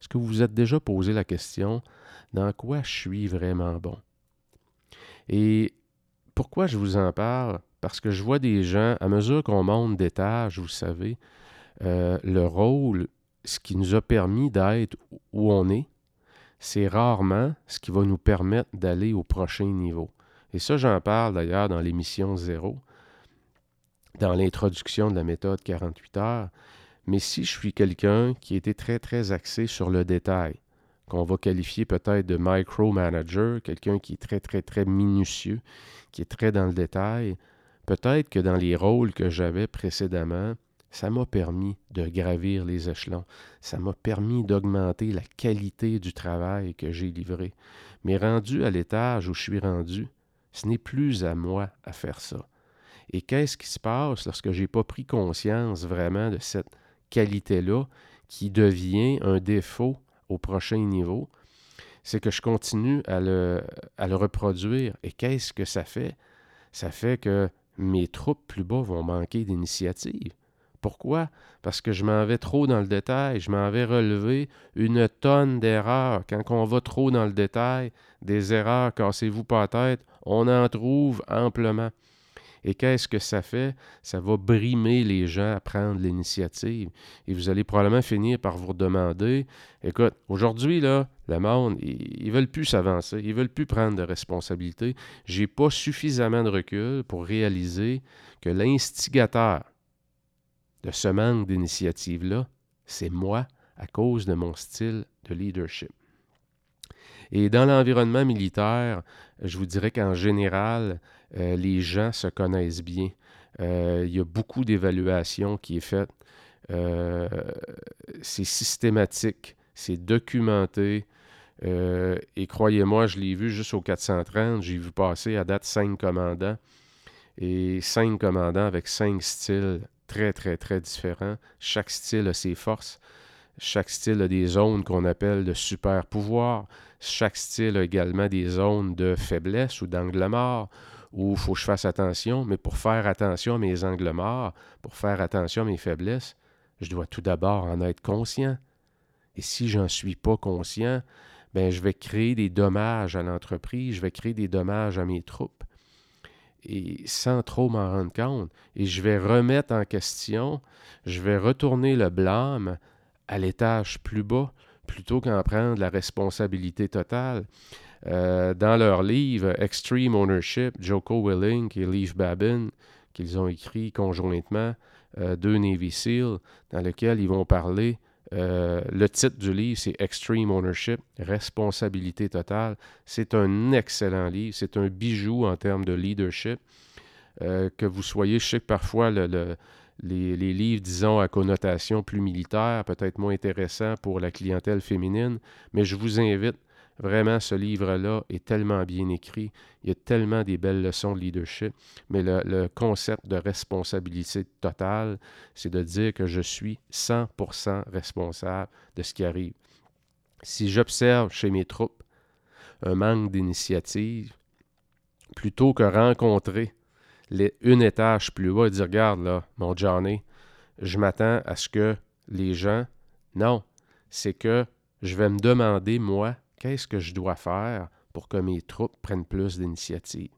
Est-ce que vous vous êtes déjà posé la question dans quoi je suis vraiment bon? Et pourquoi je vous en parle? Parce que je vois des gens, à mesure qu'on monte d'étage, vous savez, euh, le rôle, ce qui nous a permis d'être où on est, c'est rarement ce qui va nous permettre d'aller au prochain niveau. Et ça, j'en parle d'ailleurs dans l'émission zéro, dans l'introduction de la méthode 48 heures. Mais si je suis quelqu'un qui était très, très axé sur le détail, qu'on va qualifier peut-être de micromanager, quelqu'un qui est très, très, très minutieux, qui est très dans le détail, peut-être que dans les rôles que j'avais précédemment, ça m'a permis de gravir les échelons. Ça m'a permis d'augmenter la qualité du travail que j'ai livré. Mais rendu à l'étage où je suis rendu, ce n'est plus à moi à faire ça. Et qu'est-ce qui se passe lorsque je n'ai pas pris conscience vraiment de cette qualité-là qui devient un défaut au prochain niveau? C'est que je continue à le, à le reproduire. Et qu'est-ce que ça fait? Ça fait que mes troupes plus bas vont manquer d'initiative. Pourquoi? Parce que je m'en vais trop dans le détail, je m'en vais relever une tonne d'erreurs. Quand on va trop dans le détail, des erreurs, cassez-vous pas la tête, on en trouve amplement. Et qu'est-ce que ça fait? Ça va brimer les gens à prendre l'initiative. Et vous allez probablement finir par vous demander, écoute, aujourd'hui, là, le monde, ils ne veulent plus s'avancer, ils ne veulent plus prendre de responsabilités. Je n'ai pas suffisamment de recul pour réaliser que l'instigateur, de ce manque d'initiative-là, c'est moi à cause de mon style de leadership. Et dans l'environnement militaire, je vous dirais qu'en général, euh, les gens se connaissent bien. Euh, il y a beaucoup d'évaluations qui est faite. Euh, c'est systématique, c'est documenté. et croyez-moi, je l'ai vu juste au 430, j'ai vu passer à date cinq commandants. Et cinq commandants avec cinq styles très, très, très différent. Chaque style a ses forces. Chaque style a des zones qu'on appelle de super pouvoir. Chaque style a également des zones de faiblesse ou d'angle mort où il faut que je fasse attention. Mais pour faire attention à mes angles morts, pour faire attention à mes faiblesses, je dois tout d'abord en être conscient. Et si j'en suis pas conscient, ben je vais créer des dommages à l'entreprise, je vais créer des dommages à mes troupes et sans trop m'en rendre compte. Et je vais remettre en question, je vais retourner le blâme à l'étage plus bas plutôt qu'en prendre la responsabilité totale. Euh, dans leur livre Extreme Ownership, Joko Willing et Leif Babin, qu'ils ont écrit conjointement, euh, deux Navy SEAL, dans lequel ils vont parler euh, le titre du livre, c'est Extreme Ownership, responsabilité totale. C'est un excellent livre, c'est un bijou en termes de leadership. Que vous soyez, je sais que parfois les, livres, disons, à connotation plus militaire, peut-être moins intéressants pour la clientèle féminine, mais je vous invite Vraiment, ce livre-là est tellement bien écrit. Il y a tellement des belles leçons de leadership. Mais le, concept de responsabilité totale, c'est de dire que je suis 100% responsable de ce qui arrive. Si j'observe chez mes troupes un manque d'initiative, plutôt que rencontrer les, une étage plus bas et dire Regarde là, mon Johnny, je m'attends à ce que les gens. Non, c'est que je vais me demander, moi, Qu'est-ce que je dois faire pour que mes troupes prennent plus d'initiative?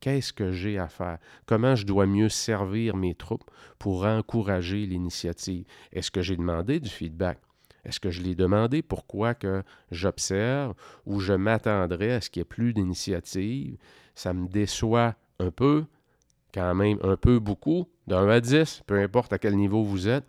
Qu'est-ce que j'ai à faire? Comment je dois mieux servir mes troupes pour encourager l'initiative? Est-ce que j'ai demandé du feedback? Est-ce que je l'ai demandé pourquoi que j'observe ou je m'attendrais à ce qu'il y ait plus d'initiative? Ça me déçoit un peu, quand même un peu beaucoup, d'un à 10, peu importe à quel niveau vous êtes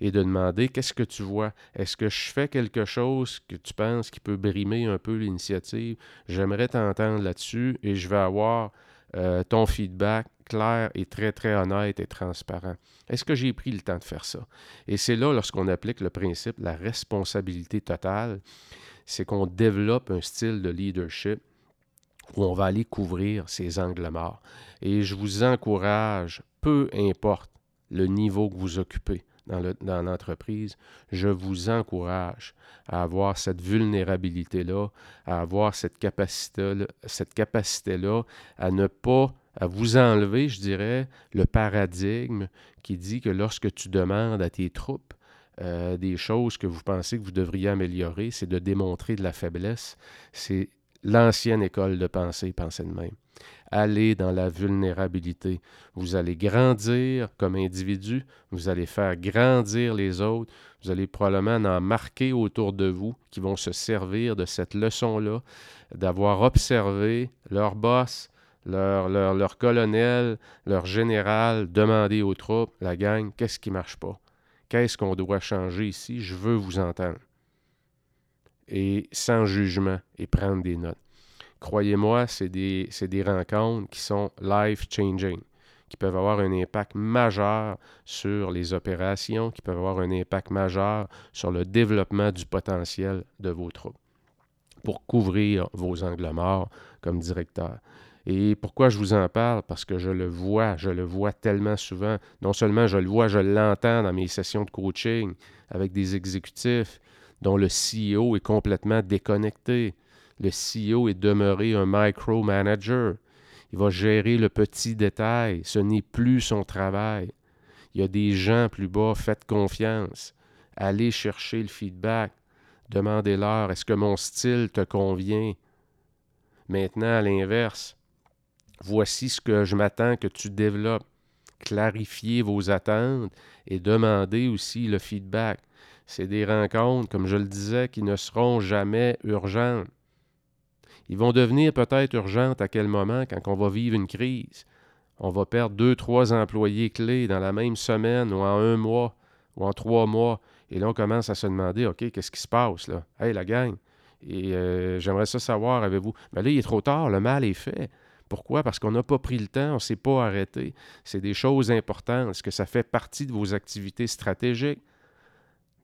et de demander qu'est-ce que tu vois? Est-ce que je fais quelque chose que tu penses qui peut brimer un peu l'initiative? J'aimerais t'entendre là-dessus et je vais avoir euh, ton feedback clair et très, très honnête et transparent. Est-ce que j'ai pris le temps de faire ça? Et c'est là, lorsqu'on applique le principe la responsabilité totale, c'est qu'on développe un style de leadership où on va aller couvrir ces angles morts. Et je vous encourage, peu importe le niveau que vous occupez, dans l'entreprise, je vous encourage à avoir cette vulnérabilité-là, à avoir cette capacité-là, à ne pas, à vous enlever, je dirais, le paradigme qui dit que lorsque tu demandes à tes troupes euh, des choses que vous pensez que vous devriez améliorer, c'est de démontrer de la faiblesse. C'est l'ancienne école de pensée, pensée de même allez dans la vulnérabilité. Vous allez grandir comme individu, vous allez faire grandir les autres, vous allez probablement en marquer autour de vous qui vont se servir de cette leçon-là, d'avoir observé leur boss, leur, leur, leur, colonel, leur général demander aux troupes, la gang, qu'est-ce qui ne marche pas? Qu'est-ce qu'on doit changer ici? Je veux vous entendre. Et sans jugement et prendre des notes croyez-moi, c'est des, des, rencontres qui sont life-changing, qui peuvent avoir un impact majeur sur les opérations, qui peuvent avoir un impact majeur sur le développement du potentiel de vos troupes pour couvrir vos angles morts comme directeur. Et pourquoi je vous en parle? Parce que je le vois, je le vois tellement souvent. Non seulement je le vois, je l'entends dans mes sessions de coaching avec des exécutifs dont le CEO est complètement déconnecté, le CEO est demeuré un micromanager. Il va gérer le petit détail. Ce n'est plus son travail. Il y a des gens plus bas, faites confiance. Allez chercher le feedback. Demandez-leur, est-ce que mon style te convient? Maintenant, à l'inverse, voici ce que je m'attends que tu développes. Clarifiez vos attentes et demandez aussi le feedback. C'est des rencontres, comme je le disais, qui ne seront jamais urgentes. Ils vont devenir peut-être urgentes à quel moment quand on va vivre une crise. On va perdre deux, trois employés clés dans la même semaine ou en un mois ou en trois mois. Et là, on commence à se demander, OK, qu'est-ce qui se passe là? Hey, la gang, et euh, j'aimerais ça savoir, avez-vous? Mais là, il est trop tard, le mal est fait. Pourquoi? Parce qu'on n'a pas pris le temps, on ne s'est pas arrêté. C'est des choses importantes. Est-ce que ça fait partie de vos activités stratégiques?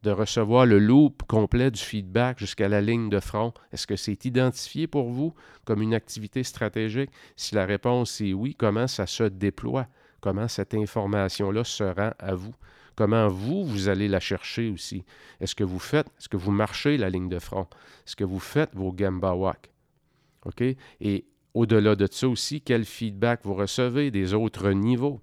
De recevoir le loop complet du feedback jusqu'à la ligne de front? Est-ce que c'est identifié pour vous comme une activité stratégique? Si la réponse est oui, comment ça se déploie? Comment cette information-là se rend à vous? Comment vous, vous allez la chercher aussi? Est-ce que vous faites, est-ce que vous marchez la ligne de front? Est-ce que vous faites vos gambawak? OK? Et au-delà de ça aussi, quel feedback vous recevez des autres niveaux?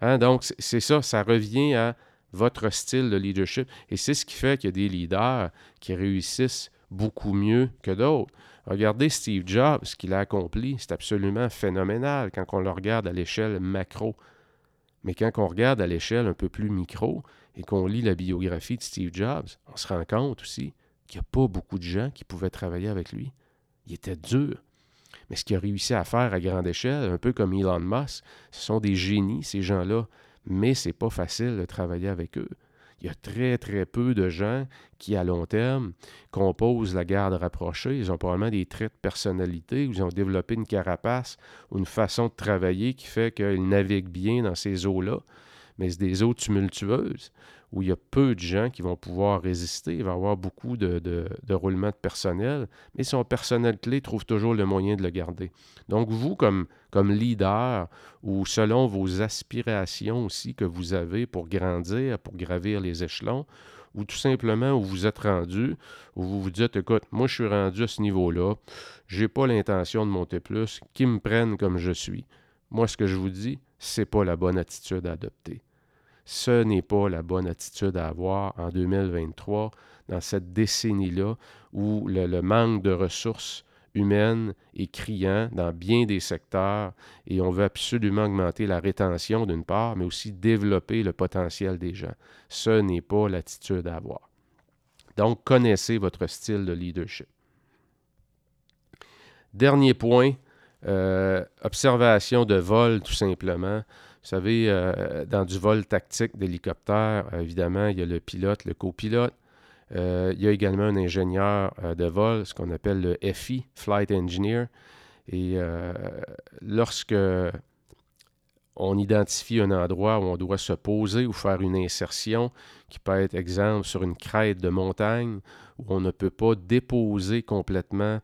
Hein? Donc, c'est ça, ça revient à votre style de leadership. Et c'est ce qui fait qu'il y a des leaders qui réussissent beaucoup mieux que d'autres. Regardez Steve Jobs, ce qu'il a accompli, c'est absolument phénoménal quand on le regarde à l'échelle macro. Mais quand on regarde à l'échelle un peu plus micro et qu'on lit la biographie de Steve Jobs, on se rend compte aussi qu'il n'y a pas beaucoup de gens qui pouvaient travailler avec lui. Il était dur. Mais ce qu'il a réussi à faire à grande échelle, un peu comme Elon Musk, ce sont des génies, ces gens-là. Mais c'est pas facile de travailler avec eux il y a très, très peu de gens qui, à long terme, composent la garde rapprochée. Ils ont probablement des traits de personnalité, ils ont développé une carapace ou une façon de travailler qui fait qu'ils naviguent bien dans ces eaux-là. Mais c'est des eaux tumultueuses où il y a peu de gens qui vont pouvoir résister. Il va y avoir beaucoup de, de, roulement de personnel, mais son personnel clé trouve toujours le moyen de le garder. Donc, vous, comme, comme leader, ou selon vos aspirations aussi que vous avez pour grandir, pour gravir les échelons, ou tout simplement où vous êtes rendu, où vous vous dites, écoute, moi je suis rendu à ce niveau-là, j'ai pas l'intention de monter plus, qu'ils me prennent comme je suis. Moi, ce que je vous dis, c'est pas la bonne attitude à adopter. Ce n'est pas la bonne attitude à avoir en 2023, dans cette décennie-là où le, manque de ressources humaines est criant dans bien des secteurs et on veut absolument augmenter la rétention d'une part, mais aussi développer le potentiel des gens. Ce n'est pas l'attitude à avoir. Donc, connaissez votre style de leadership. Dernier point, euh, observation de vol, tout simplement. Vous savez, euh, dans du vol tactique d'hélicoptère, évidemment, il y a le pilote, le copilote. Euh, il y a également un ingénieur euh, de vol, ce qu'on appelle le FI, Flight Engineer. Et lorsque on identifie un endroit où on doit se poser ou faire une insertion, qui peut être, exemple, sur une crête de montagne, où on ne peut pas déposer complètement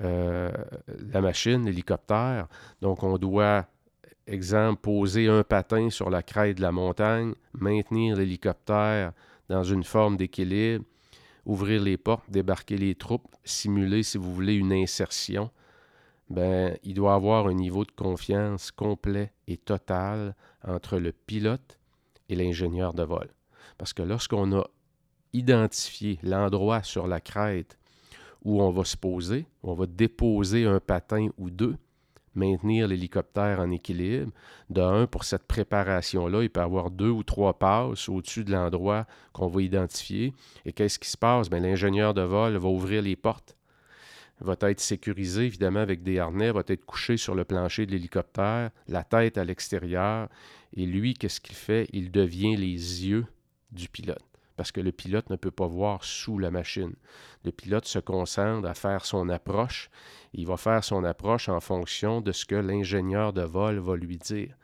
la machine, l'hélicoptère. Donc, on doit Exemple, poser un patin sur la crête de la montagne, maintenir l'hélicoptère dans une forme d'équilibre, ouvrir les portes, débarquer les troupes, simuler, si vous voulez, une insertion. Ben, il doit avoir un niveau de confiance complet et total entre le pilote et l'ingénieur de vol. Parce que lorsqu'on a identifié l'endroit sur la crête où on va se poser, on va déposer un patin ou deux, maintenir l'hélicoptère en équilibre. De pour cette préparation-là, il peut avoir deux ou trois passes au-dessus de l'endroit qu'on va identifier. Et qu'est-ce qui se passe? Bien, l'ingénieur de vol va ouvrir les portes, va être sécurisé, évidemment, avec des harnais, va être couché sur le plancher de l'hélicoptère, la tête à l'extérieur. Et lui, qu'est-ce qu'il fait? Il devient les yeux du pilote parce que le pilote ne peut pas voir sous la machine. Le pilote se concentre à faire son approche. Il va faire son approche en fonction de ce que l'ingénieur de vol va lui dire.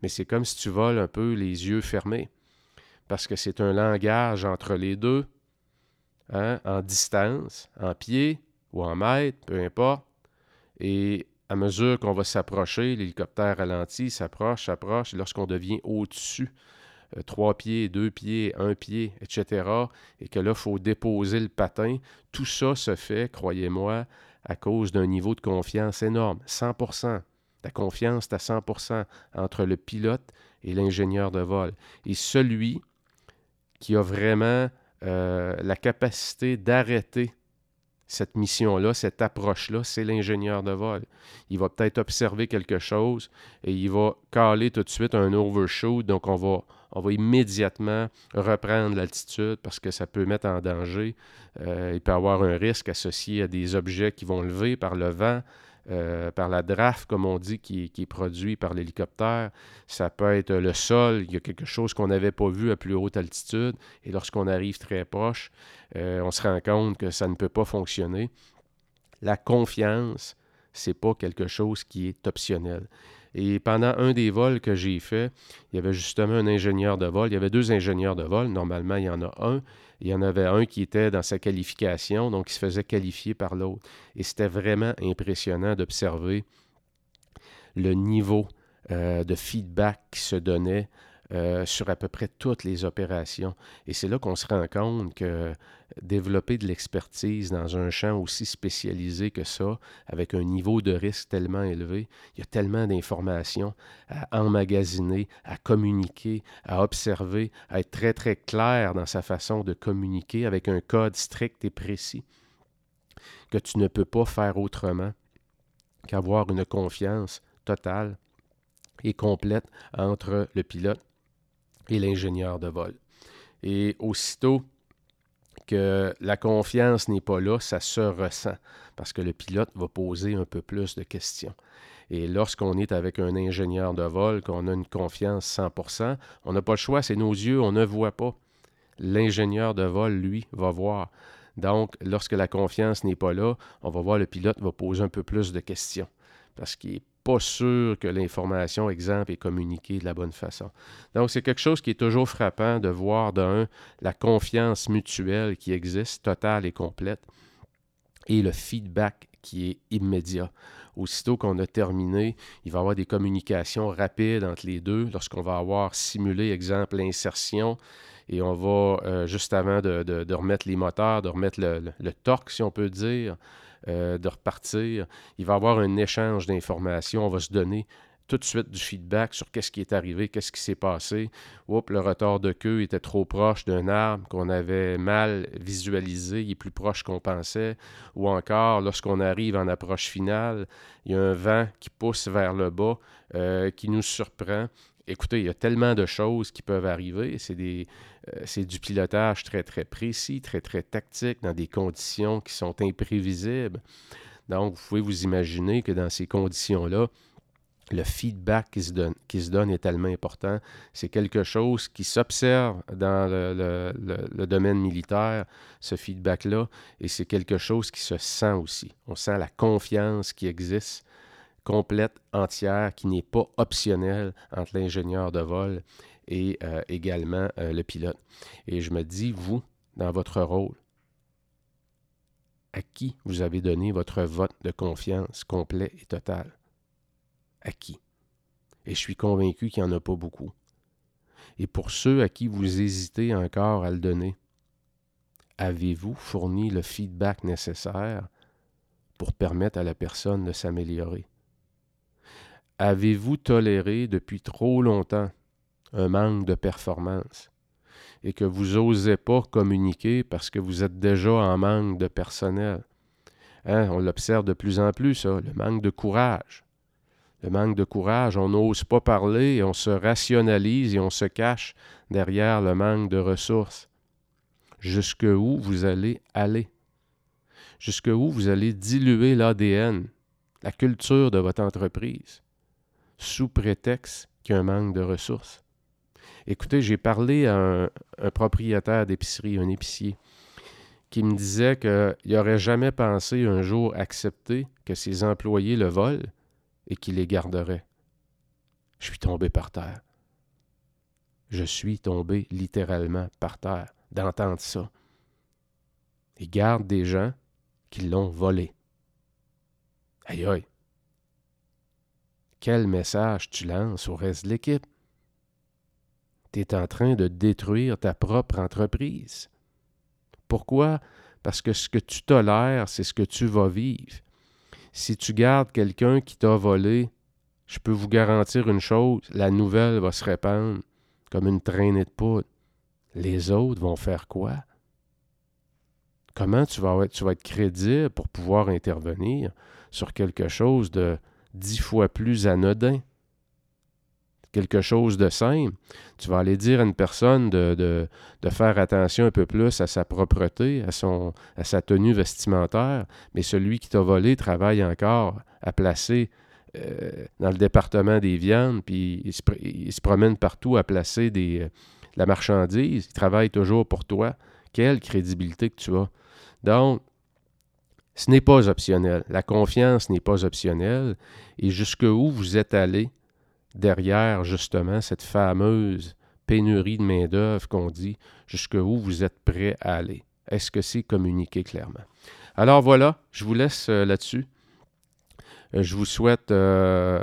Mais c'est comme si tu voles un peu les yeux fermés, parce que c'est un langage entre les deux, hein, en distance, en pied ou en mètre, peu importe. Et à mesure qu'on va s'approcher, l'hélicoptère ralentit, s'approche, s'approche, lorsqu'on devient au-dessus trois pieds, deux pieds, un pied, etc., et que là, il faut déposer le patin, tout ça se fait, croyez-moi, à cause d'un niveau de confiance énorme, 100% La confiance est à 100% entre le pilote et l'ingénieur de vol. Et celui qui a vraiment euh, la capacité d'arrêter cette mission-là, cette approche-là, c'est l'ingénieur de vol. Il va peut-être observer quelque chose et il va caler tout de suite un overshoot. Donc, on va, on va immédiatement reprendre l'altitude parce que ça peut mettre en danger. Euh, il peut y avoir un risque associé à des objets qui vont lever par le vent, euh, par la draft, comme on dit, qui, est produit par l'hélicoptère. Ça peut être le sol. Il y a quelque chose qu'on n'avait pas vu à plus haute altitude. Et lorsqu'on arrive très proche, euh, on se rend compte que ça ne peut pas fonctionner. La confiance, c'est pas quelque chose qui est optionnel. Et pendant un des vols que j'ai fait, il y avait justement un ingénieur de vol. Il y avait deux ingénieurs de vol. Normalement, il y en a un. Il y en avait un qui était dans sa qualification, donc il se faisait qualifier par l'autre. Et c'était vraiment impressionnant d'observer le niveau euh, de feedback qui se donnait euh, sur à peu près toutes les opérations. Et c'est là qu'on se rend compte que développer de l'expertise dans un champ aussi spécialisé que ça, avec un niveau de risque tellement élevé, il y a tellement d'informations à emmagasiner, à communiquer, à observer, à être très très clair dans sa façon de communiquer avec un code strict et précis, que tu ne peux pas faire autrement qu'avoir une confiance totale et complète entre le pilote et l'ingénieur de vol. Et aussitôt que la confiance n'est pas là, ça se ressent parce que le pilote va poser un peu plus de questions. Et lorsqu'on est avec un ingénieur de vol, qu'on a une confiance 100%, on n'a pas le choix, c'est nos yeux, on ne voit pas. L'ingénieur de vol, lui, va voir. Donc, lorsque la confiance n'est pas là, on va voir le pilote va poser un peu plus de questions parce qu'il n'est pas sûr que l'information, exemple, est communiquée de la bonne façon. Donc, c'est quelque chose qui est toujours frappant de voir d'un la confiance mutuelle qui existe, totale et complète, et le feedback qui est immédiat. Aussitôt qu'on a terminé, il va y avoir des communications rapides entre les deux lorsqu'on va avoir simulé, exemple, l'insertion et on va, euh, juste avant de, remettre les moteurs, de remettre le torque, si on peut dire, euh, de repartir. Il va y avoir un échange d'informations. On va se donner tout de suite du feedback sur qu'est-ce qui est arrivé, qu'est-ce qui s'est passé. Oups, le retard de queue était trop proche d'un arbre qu'on avait mal visualisé, il est plus proche qu'on pensait. Ou encore, lorsqu'on arrive en approche finale, il y a un vent qui pousse vers le bas, euh, qui nous surprend. Écoutez, il y a tellement de choses qui peuvent arriver. Euh, c'est du pilotage très, très précis, très, très tactique, dans des conditions qui sont imprévisibles. Donc, vous pouvez vous imaginer que dans ces conditions-là, le feedback qui se, donne, qui se donne est tellement important. C'est quelque chose qui s'observe dans le, le, domaine militaire, ce feedback-là, et c'est quelque chose qui se sent aussi. On sent la confiance qui existe, complète, entière, qui n'est pas optionnelle entre l'ingénieur de vol et euh, également euh, le pilote. Et je me dis, vous, dans votre rôle, à qui vous avez donné votre vote de confiance complet et total? À qui? Et je suis convaincu qu'il n'y en a pas beaucoup. Et pour ceux à qui vous hésitez encore à le donner, avez-vous fourni le feedback nécessaire pour permettre à la personne de s'améliorer? Avez-vous toléré depuis trop longtemps un manque de performance et que vous n'osez pas communiquer parce que vous êtes déjà en manque de personnel? Hein, on l'observe de plus en plus, ça, le manque de courage. Le manque de courage, on n'ose pas parler, on se rationalise et on se cache derrière le manque de ressources. Jusque où vous allez aller? Jusque où vous allez diluer l'ADN, la culture de votre entreprise, sous prétexte qu'il y a un manque de ressources? Écoutez, j'ai parlé à un, propriétaire d'épicerie, un épicier, qui me disait qu'il n'aurait jamais pensé un jour accepter que ses employés le volent et qu'il les garderait. Je suis tombé par terre. Je suis tombé littéralement par terre d'entendre ça. Il garde des gens qui l'ont volé. Aïe aïe. Quel message tu lances au reste de l'équipe? tu es en train de détruire ta propre entreprise. Pourquoi? Parce que ce que tu tolères, c'est ce que tu vas vivre. Si tu gardes quelqu'un qui t'a volé, je peux vous garantir une chose, la nouvelle va se répandre comme une traînée de poudre. Les autres vont faire quoi? Comment tu vas être, tu vas être crédible pour pouvoir intervenir sur quelque chose de dix fois plus anodin? quelque chose de simple, tu vas aller dire à une personne de, de, faire attention un peu plus à sa propreté, à, son, à sa tenue vestimentaire, mais celui qui t'a volé travaille encore à placer euh, dans le département des viandes, puis il se, promène partout à placer des, euh, la marchandise, il travaille toujours pour toi. Quelle crédibilité que tu as. Donc, ce n'est pas optionnel. La confiance n'est pas optionnelle. Et jusqu'où vous êtes allé derrière justement cette fameuse pénurie de main-d'œuvre qu'on dit, jusqu'où vous êtes prêt à aller? Est-ce que c'est communiqué clairement? Alors voilà, je vous laisse euh, là-dessus. Euh, je vous souhaite euh,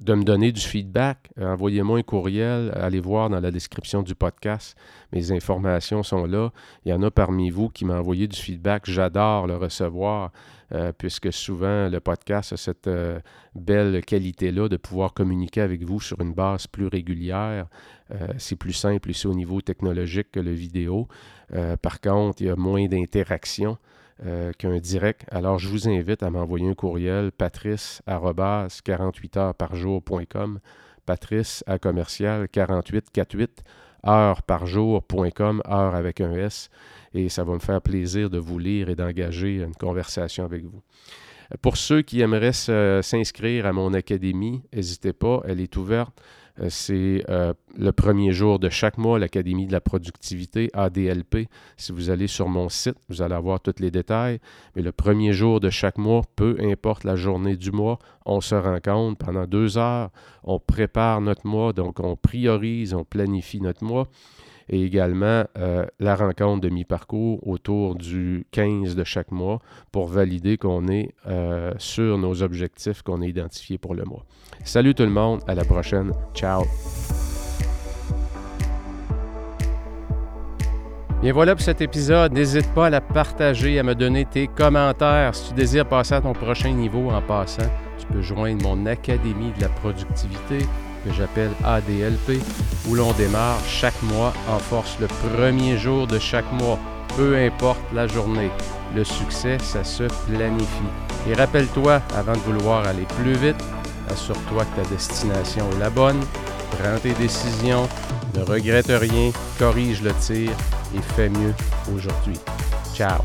de me donner du feedback. Envoyez-moi un courriel. Allez voir dans la description du podcast. Mes informations sont là. Il y en a parmi vous qui m'ont envoyé du feedback. J'adore le recevoir. puisque souvent le podcast a cette belle qualité-là de pouvoir communiquer avec vous sur une base plus régulière. c'est plus simple ici au niveau technologique que le vidéo. par contre, il y a moins d'interaction. Euh, qu'un direct. Alors, je vous invite à m'envoyer un courriel patrice 48 heures par jour.com patrice à commercial 4848 heures par heure avec un S, et ça va me faire plaisir de vous lire et d'engager une conversation avec vous. Pour ceux qui aimeraient s'inscrire à mon académie, n'hésitez pas, elle est ouverte. Euh, c'est euh, le premier jour de chaque mois, l'Académie de la productivité, ADLP. Si vous allez sur mon site, vous allez avoir tous les détails. Mais le premier jour de chaque mois, peu importe la journée du mois, on se rencontre pendant deux heures, on prépare notre mois, donc on priorise, on planifie notre mois et également euh, la rencontre de mi-parcours autour du 15 de chaque mois pour valider qu'on est euh, sur nos objectifs qu'on a identifiés pour le mois. Salut tout le monde, à la prochaine. Ciao. Bien voilà pour cet épisode. N'hésite pas à la partager, à me donner tes commentaires. Si tu désires passer à ton prochain niveau en passant, tu peux joindre mon Académie de la productivité que j'appelle ADLP, où l'on démarre chaque mois en force le premier jour de chaque mois, peu importe la journée. Le succès, ça se planifie. Et rappelle-toi, avant de vouloir aller plus vite, assure-toi que ta destination est la bonne, prends tes décisions, ne regrette rien, corrige le tir et fais mieux aujourd'hui. Ciao